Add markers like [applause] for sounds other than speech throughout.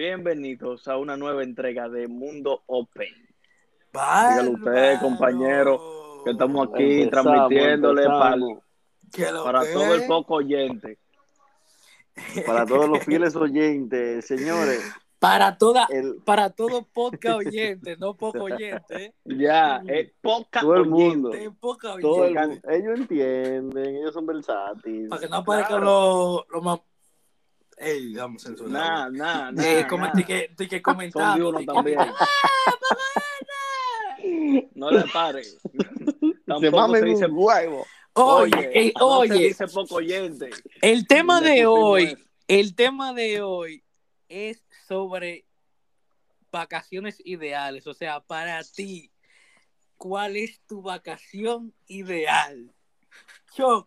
Bienvenidos a una nueva entrega de Mundo Open. Dígalo ustedes, compañeros, que estamos aquí Empezamos, transmitiéndole para, empezamos. ¿Qué lo para que? todo el poco oyente. Para todos los [laughs] fieles oyentes, señores, Para toda, el, para todo podcast [laughs] oyente, no poco oyente. Ya, es poca Todo el mundo. oyente. Poca todo el oyente. ellos entienden, ellos son versátiles. Para que no aparezcan Claro. los los más. Ey, vamos a censurar. Nada, nada, [laughs] Eh, nada. come- di que, di que Son comentar. de uno di que- también. No le pare. [laughs] se Tampoco mamen se dice huevo. Oye, ey, no se oye, dice poco oyente. el tema de hoy, eso. el tema de hoy es sobre vacaciones ideales. O sea, para ti, ¿cuál es tu vacación ideal?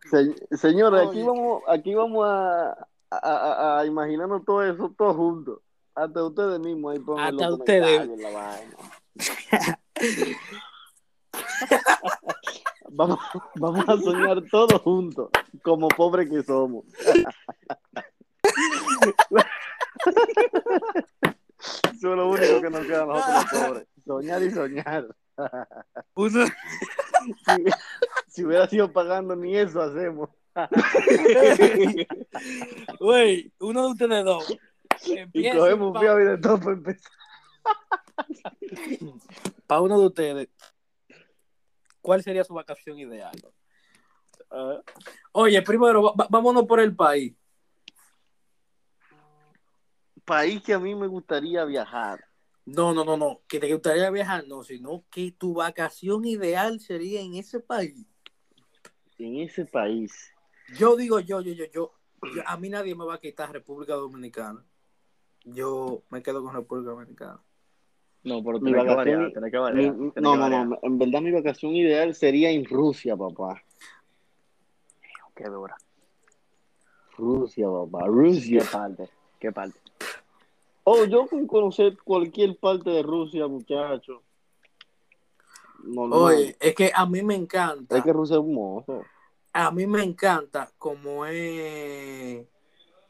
Se- señores, aquí Oye. vamos, aquí vamos a, a, a- a imaginarnos todo eso, todos juntos. Hasta ustedes mismos ahí Hasta los ustedes. comentarios, la vaina. [laughs] Vamos, vamos a soñar todos juntos, como pobres que somos. Eso es lo único que nos queda a nosotros los pobres. Soñar y soñar. Uno- Si, si hubiera sido pagando, ni eso hacemos. [laughs] Güey, uno de ustedes dos. Y cogemos fío y de todo para empezar. para uno de ustedes, ¿cuál sería su vacación ideal? Ah, Oye, primero, vámonos por el país. País que a mí me gustaría viajar. No, no, no, no, que te gustaría viajar, no, sino que tu vacación ideal sería en ese país. En ese país. Yo digo, yo, yo, yo, yo, yo- a mí nadie me va a quitar República Dominicana. Yo me quedo con República Dominicana. No, pero Mi tiene que vacación- variar, tiene que Mi- variar. tiene no, que no, variar. no. En verdad, mi vacación ideal sería en Rusia, papá. Qué dura. Rusia, papá. ¿Qué Rusia. parte? ¿Qué parte? Oh, yo con conocer cualquier parte de Rusia, muchacho. Normal. Oye, es que a mí me encanta. Es que Rusia es hermoso. A mí me encanta como es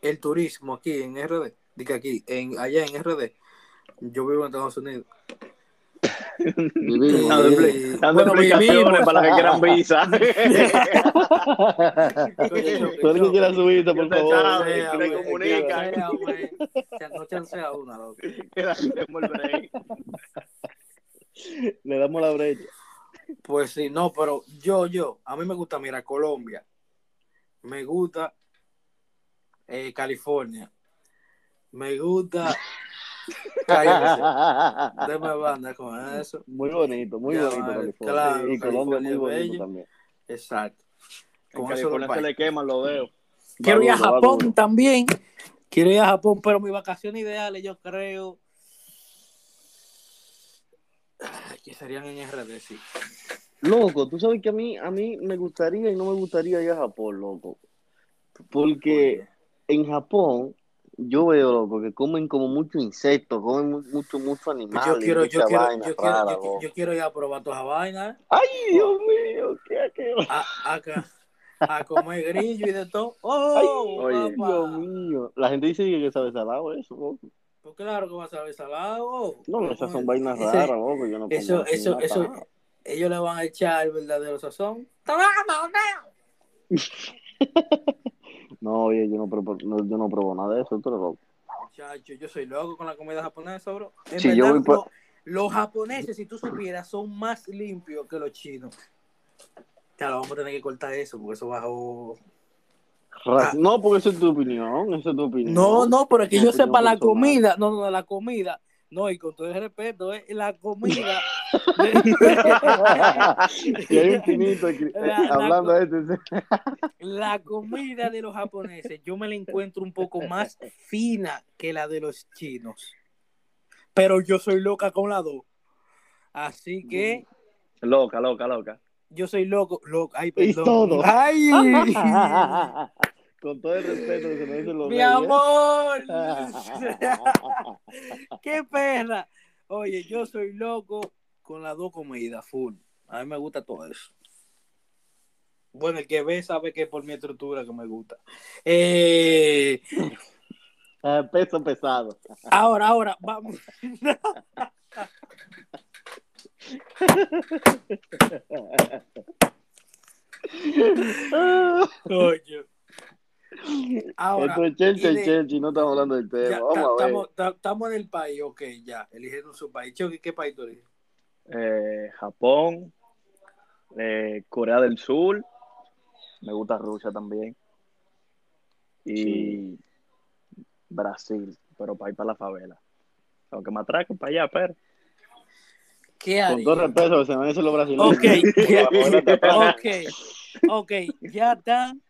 el turismo aquí en RD. Diga aquí, en, allá en RD. Yo vivo en Estados Unidos. [laughs] Dando, Eh, expli- dando bueno, explicaciones para los que quieran visa. [laughs] Tú eres que quieras subirte, por Usted favor. güey. Chan- No chancea una, loco. [laughs] Por el. Le damos la brecha. Pues sí, no, pero yo, yo, a mí me gusta, mira, Colombia. Me gusta eh, California. Me gusta. [laughs] Deme banda con eso. Muy bonito, muy Ya, bonito vale, California. claro, y Colombia muy bonito bello. también. Exacto. En Con eso California se país. le queman los dedos. Quiero ir a Japón también. Quiero ir a Japón, pero mis vacaciones ideales yo creo que serían en RD, sí. Loco, tú sabes que a mí, a mí me gustaría y no me gustaría ir a Japón, loco. Porque en Japón yo veo, loco, que comen como mucho insectos, comen mu- mucho, mucho animales. Yo quiero, yo quiero, vaina yo quiero, rara, yo, loco. yo quiero ir a probar todas vainas. Ay, Dios mío, ¿qué, qué? A, a, a comer grillo y de todo. [laughs] ¡Oh! Ay, oye, papá! Dios mío. La gente dice que sabe salado eso, loco. Pues claro que vas a ver salado. No, esas son vainas Ese- raras, loco. Yo no Eso, eso, nada. Ellos le van a echar el verdadero sazón. [laughs] No, oye, yo no, pruebo, no, yo no pruebo nada de eso, tú eres loco. Muchacho, yo soy loco con la comida japonesa, bro. En Sí, verdad, yo voy por- lo- los japoneses, si tú supieras, son más limpios que los chinos. Claro, vamos a tener que cortar eso, porque eso bajó. Ah. No, porque esa es tu opinión, esa es tu opinión. No, no, pero es que yo sepa la personal. comida. No, no, la comida. No, y con todo el respeto, eh, la comida. [laughs] [laughs] y hay un chinito aquí, La- la- hablando de este. la comida de los japoneses, yo me la encuentro un poco más fina que la de los chinos. Pero yo soy loca con la dos. Así que Loca, loca, loca. yo soy loco. loco ay, Y perdón. todo. ¡Ay! [laughs] Con todo el respeto que se me dicen los ¡Mi reyes. amor! [laughs] ¡Qué perra! Oye, yo soy loco con las dos comidas, full. A mí me gusta todo eso. Bueno, el que ve sabe que es por mi estructura que me gusta. Eh, [laughs] peso pesado. Ahora, ahora, vamos. [laughs] Coño. Ahora, Esto es Chelsea Chelsea, no estamos hablando del tema. ya, Vamos ta- a ver. estamos, ta- estamos en el país, ok, ya, eligieron su país. Choki, ¿qué país tú eliges? Eh, Japón, eh, Corea del Sur, me gusta Rusia también. Y Brasil, pero para ir para la favela. Aunque me atraquen para allá, pero. ¿Qué Con todo respeto, se me dicen los brasileños. Ok, [laughs] ya- ok, ok, están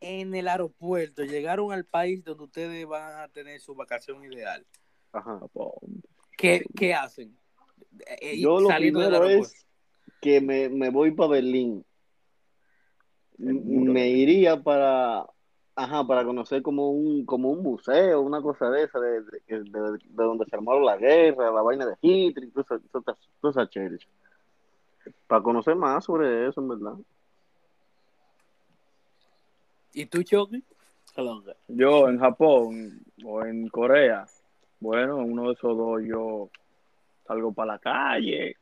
en el aeropuerto, llegaron al país donde ustedes van a tener su vacación ideal. Ajá. ¿Qué, qué hacen? Eh, Yo lo primero es que me, me voy para Berlín. Me iría para, ajá, para conocer como un, como un museo, una cosa de esa, de, de, de- de donde se armaron la guerra, la vaina de Hitler, toda esa- chelcha. Para conocer más sobre eso, en verdad. ¿Y tú, Choki? Yo en Japón o en Corea, bueno, en uno de esos dos yo salgo para la calle,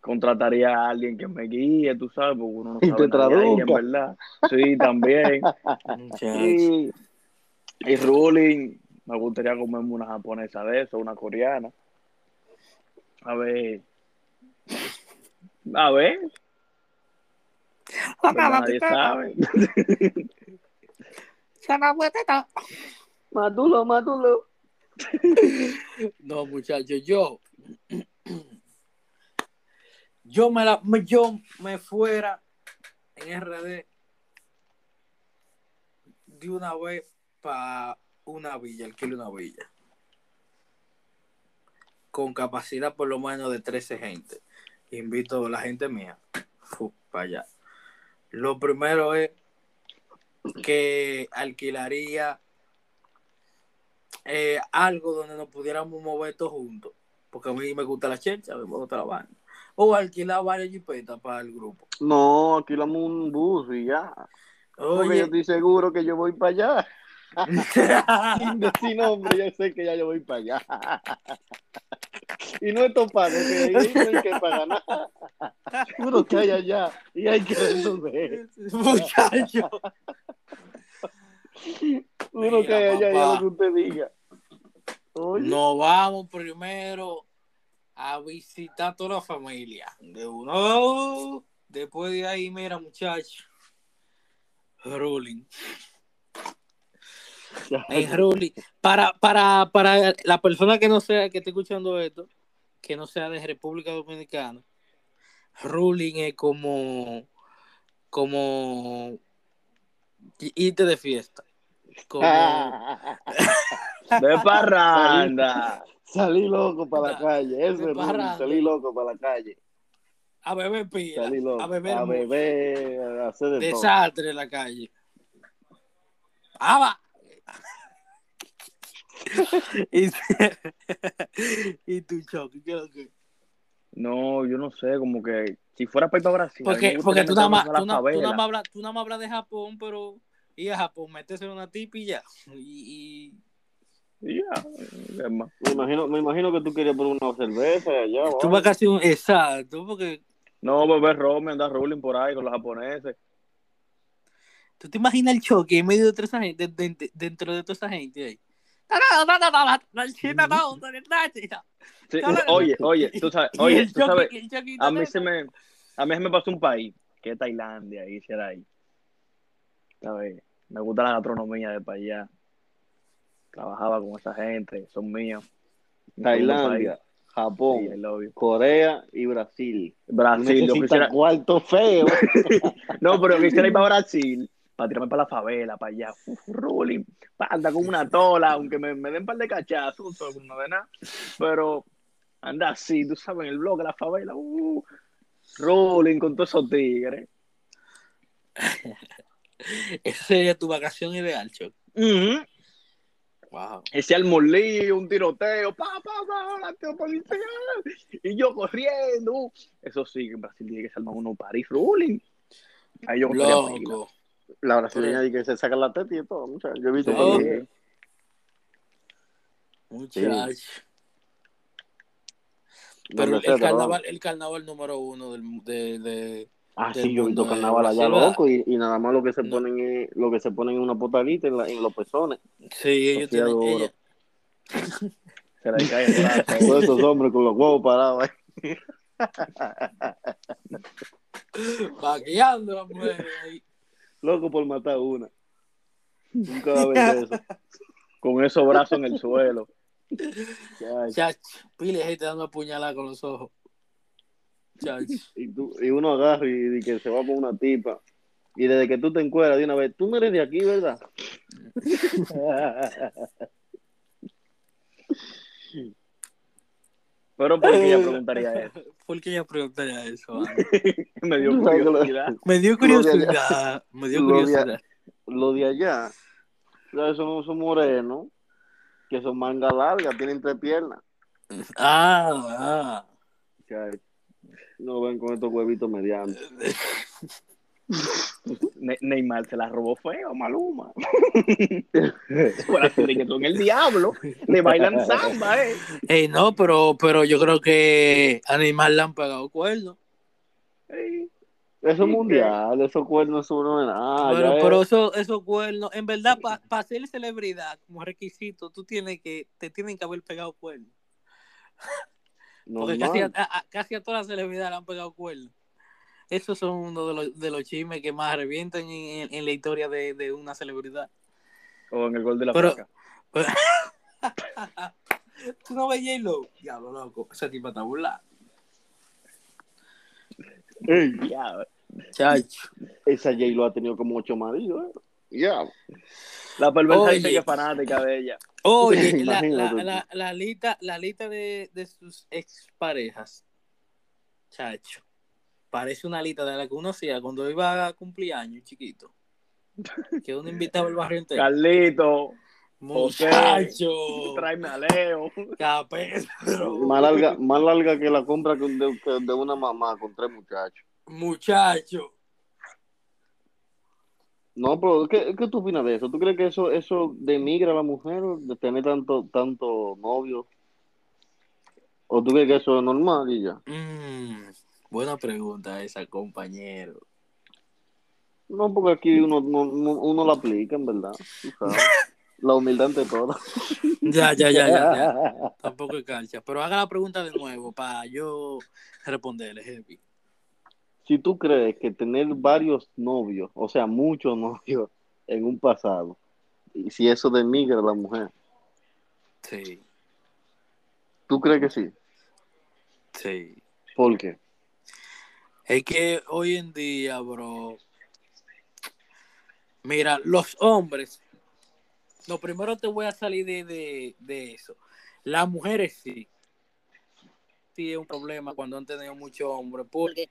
contrataría a alguien que me guíe, tú sabes, porque uno no Y sabe te en traduzca. verdad. Sí, también. Y, y ruling, me gustaría comerme una japonesa de eso, una coreana. A ver. A ver. Nadie sabe. Matulo, matulo. [laughs] No, muchachos, yo. Yo me la, yo me fuera en RD de una vez para una villa, alquilo una villa. Con capacidad por lo menos de 13 gente. Invito a la gente mía para allá. Lo primero es que alquilaría eh, algo donde nos pudiéramos mover todos juntos. Porque a mí me gusta la chelcha, a mí me gusta la banda. O alquilar varias jipetas para el grupo. No, alquilamos un bus y ya. Porque yo Oye, estoy seguro que yo voy para allá. [laughs] Sin nombre, yo sé que ya yo voy para allá. Y no es topado, que ahí no hay que pagar nada. Seguro que hay allá y hay que resolver. muchacho. Seguro que hay allá y lo que usted diga. Oye, Nos vamos primero a visitar toda la familia. De uno. Después de ahí, mira, muchacho. Rolling. [laughs] En Rolling. Para, para, para la persona que no sea, que esté escuchando esto, que no sea de República Dominicana, Ruling es como, como irte de fiesta. Como, De parranda. Salí loco para la calle, eso De es parranda. salí loco para la calle, a beber pila, salí loco, a beber, a beber, a hacer de todo. desastre en la calle. ¡Ah, va! [laughs] y, [laughs] y tu choque, ¿qué lo que? No, yo no sé, como que si fuera para ir para Brasil. Porque, porque tú nada más, tú na- tú hablas de Japón, pero ir a Japón, meterse en una tipa y ya. Y, Y. Me imagino, me imagino que tú querías poner una cerveza allá. y tú vas casi un exacto, porque No, beber rom, andar ruling por ahí con los japoneses. tú te imaginas el choque en medio de toda esa gente, de- de- dentro de toda esa gente ahí. Sí, oye, oye, tú sabes, Y oye, tú sabes, a mí se me, a mí se me pasó un país, que es Tailandia, y será ahí. ¿Sabes? Me gusta la gastronomía de para allá. Trabajaba con esa gente, son míos. Tailandia. Japón, Sí. Corea y Brasil. Brasil, yo quisiera, cuarto feo. [laughs] no, pero quisiera ir para Brasil, para tirarme para la favela, para allá, uf, ruling, para andar con una tola, aunque me, me den un par de cachazos, no de nada, pero anda así, tú sabes, en el blog de la favela, uh, ruling con todos esos tigres. [laughs] [laughs] Esa sería tu vacación ideal, Choc. Ujú. Wow. Ese almolío, un tiroteo, pa, pa, pa, la policía, y yo corriendo. Eso sí, en Brasil tiene que ser armar uno París ruling. Ahí yo. Loco. La brasileña dice que se saca la teta y todo. muchacho. Yo he visto Sí. por los videos. Muchacho. Pero el, el carnaval, el carnaval número uno del, de, de- Ah, sí, yo he visto carnaval allá loco y, y nada más lo que se No. ponen es, lo que se ponen en una potalita en, la- en los pezones. Sí, ellos tienen. ella- [laughs] Se le cae el brazo. [laughs] Todos esos hombres con los huevos parados ahí. [laughs] vaqueando las mujeres ahí. Loco por matar una. Un cadáver de eso. Con esos brazos en el suelo. Chacho. Pile gente dando apuñalada con los ojos. [laughs] Y, tú, y uno agarra y, y que se va con una tipa. Y desde que tú te encuentras de una vez, tú no eres de aquí, ¿verdad? [laughs] Pero [laughs] ¿por qué ella preguntaría eso? ¿Por qué ella preguntaría eso? Me dio lo- curiosidad. Me dio Lo curiosidad. Me dio Lo de curiosidad. Los de allá, ¿sabes? Son, son morenos, que son manga largas, tienen tres piernas. Ah, ah. No ven con estos huevitos medianos. [laughs] Ne- Neymar se la robó feo, Maluma. [laughs] Por así de que son el diablo. Le bailan samba, eh. Ey, no, pero, pero yo creo que a Neymar le han pegado cuernos. Eso es ¿Y mundial, esos cuernos son no es nada. pero pero eso, esos cuernos, en verdad, para ser celebridad como requisito, tú tienes que, te tienen que haber pegado cuernos. Porque casi a, a- casi a todas las celebridades le han pegado cuernos. Esos son uno de los, de los chismes que más revientan en, en- en la historia de, de una celebridad. O en el gol de la Pero- placa. [laughs] ¿Tú no ves J-Lo? Diablo, loco. Ese tipo está burlado. Ey, Ya, Chacho. esa J lo ha tenido como ocho maridos. ¿eh? Ya. La perversa Oye. dice que es fanática de ella. Oye, [laughs] la, la, la, la lista, la lista de, de sus exparejas, chacho, parece una lista de la que uno hacía cuando iba a cumpleaños chiquito. Que uno invitaba al barrio entero. Carlito, Muchacho, tráeme a Leo. capetro, Más larga, más larga que la compra de una mamá con tres muchachos. muchacho. No, pero ¿qué, qué tú opinas de eso? ¿Tú crees que eso, eso denigra a la mujer de tener tanto, tanto novio? ¿O tú crees que eso es normal y ya? Mm, buena pregunta esa, compañero. No, porque aquí uno, no- no- uno la aplica, en verdad. La humildad ante todo. [laughs] Ya, ya, ya, ya, ya. [laughs] Tampoco es calcha. Pero haga la pregunta de nuevo para yo responderle, Heavy. Si tú crees que tener varios novios, o sea, muchos [laughs] novios en un pasado, y si eso denigra a la mujer, Sí, ¿tú crees que sí? sí. ¿Por qué? Es que hoy en día, bro. Mira, los hombres. Lo primero te voy a salir de, de, de eso. Las mujeres sí. Sí es un problema cuando han tenido muchos hombres. Porque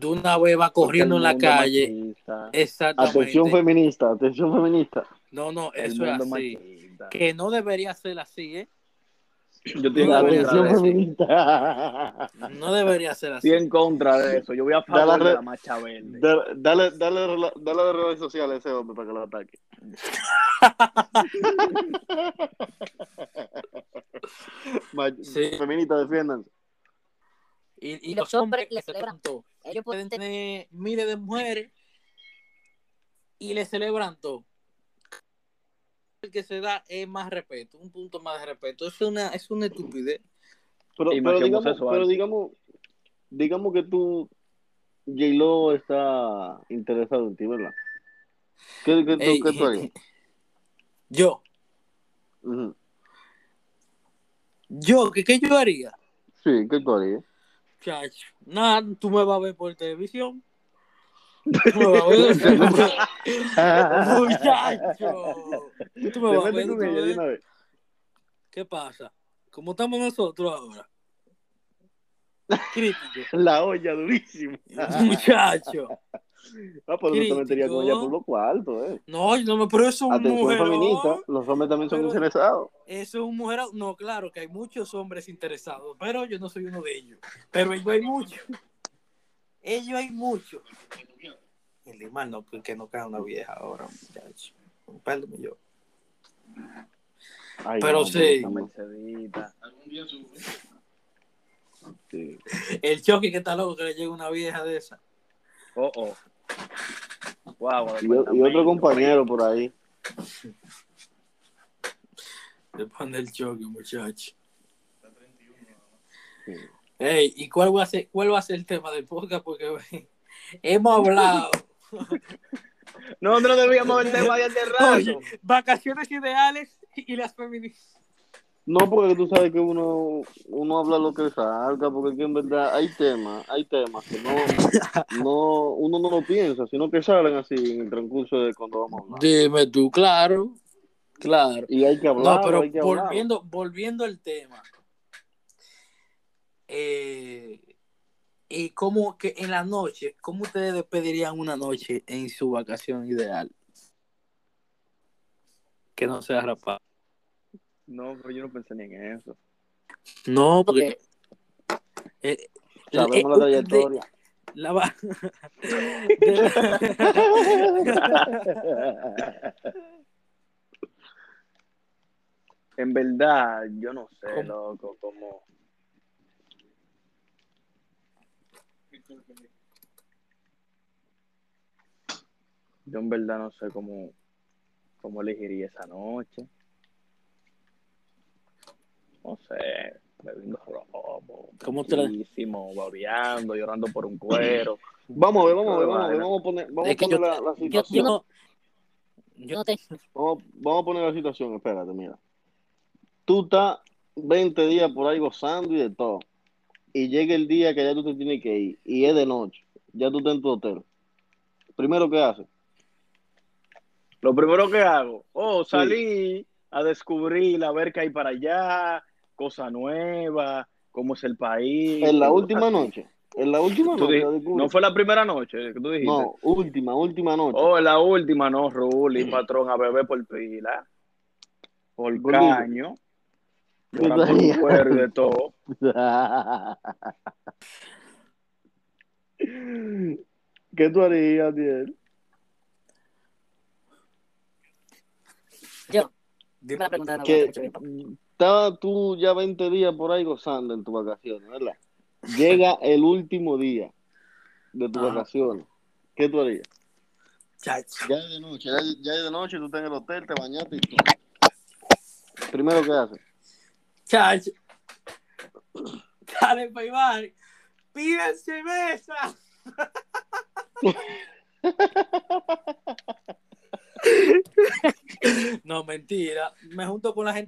de una vez va corriendo en la calle. machista, Exactamente. Atención feminista, atención feminista. No, no, eso es así. machista. Que no debería ser así, ¿eh? Yo estoy en No, contra Atención de eso. feminista. [laughs] No debería ser así. Estoy en contra de eso. Yo voy a favor de la macha verde. Da- Dale, dale, dale de redes sociales a ese hombre para que lo ataque. [laughs] Sí. Feminista, defiéndanse. Y, y los hombres le celebran todo. Ellos pueden tener miles de mujeres y le celebran todo. El que se da es más respeto, un punto más de respeto. Es una, es una estupidez. Pero, pero digamos, pero digamos, digamos que tú, J-Lo está interesado en ti, ¿verdad? ¿Qué, qué, tú- Ey, qué tú harías? [laughs] Yo, Ujú. yo, ¿qué, qué yo haría? Sí, ¿qué tú harías? Chacho, nada, tú me vas a ver por televisión. Tú me vas a ver. [laughs] Muchacho. Tú me vas a ver. tú me vas a. ¿Qué pasa? ¿Cómo estamos nosotros ahora? [laughs] Crítico. La olla durísima. Muchacho. [laughs] Ah, pero no te meterías con ella por los cuartos, ¿eh? No, yo no me pero eso es un mujer. feminista, los hombres también son Pero- interesados. Eso es un mujer. No, claro que hay muchos hombres interesados, pero yo no soy uno de ellos. Pero ellos hay muchos. Ellos hay muchos. El Limar no, que no cae una vieja ahora, muchacho. Perdón yo. Ay, Pero no, sí. El choque que está loco que le llega una vieja de esa. Oh, oh. Wow, Y, otro compañero por ahí. [laughs] Le pone el choque, muchacho. Está 31 nada más. Sí. Ey, ¿y cuál va a ser, cuál va a ser el tema del podcast? Porque hemos hablado. [laughs] No, no debíamos el [laughs] tema de rato. vacaciones ideales y las feministas. No, porque tú sabes que uno, uno habla lo que salga, porque que en verdad hay temas, hay temas que no, [laughs] no, uno no lo piensa, sino que salen así en el transcurso de cuando vamos a hablar. Dime tú, claro. Claro. Y hay que hablar, No, pero hay que hablar. volviendo, volviendo al tema. Eh, y cómo que en la noche, ¿cómo ustedes despedirían una noche en su vacación ideal? Que no sea rapado. No, pero yo no pensé ni en eso. No, porque eh, Sabemos la eh, de- trayectoria. la va- la- [laughs] En verdad, yo no sé, ¿Cómo? loco, como... Yo en verdad no sé cómo, cómo elegiría esa noche. No sé, bebiendo robo, ¿Cómo te babeando, llorando por un cuero. Vamos a ver, vamos a ver, vamos a ver, vamos a poner, vamos a poner yo- la, la yo, situación. yo no, yo no tengo. Vamos, vamos a poner la situación, espérate, mira. Tú estás 20 días por ahí gozando y de todo. Y llega el día que ya tú te tienes que ir. Y es de noche. Ya tú estás en tu hotel. Primero, ¿qué haces? Lo primero que hago, oh, salí a descubrir, a ver qué hay para allá, cosas nuevas, cómo es el país. En la última noche. En la última noche. no fue la primera noche que tú dijiste. No, última, última noche. Oh, en la última, no, Ruli, patrón, a beber por pila, por caño, por un cuero y de todo. [laughs] ¿Qué tú harías, Diel? Yo, dime la pregunta de. Estaba tú ya 20 días por ahí gozando en tus vacaciones, ¿verdad? Llega [laughs] el último día de tus Ajá. vacaciones. ¿Qué tú harías? Chacho. Ya es de noche, ya, ya es de noche, tú estás en el hotel, te bañaste y todo. Primero, ¿qué haces? Chacho. Dale, Paybar. Pide cerveza. [laughs] no, mentira. Me junto con la gente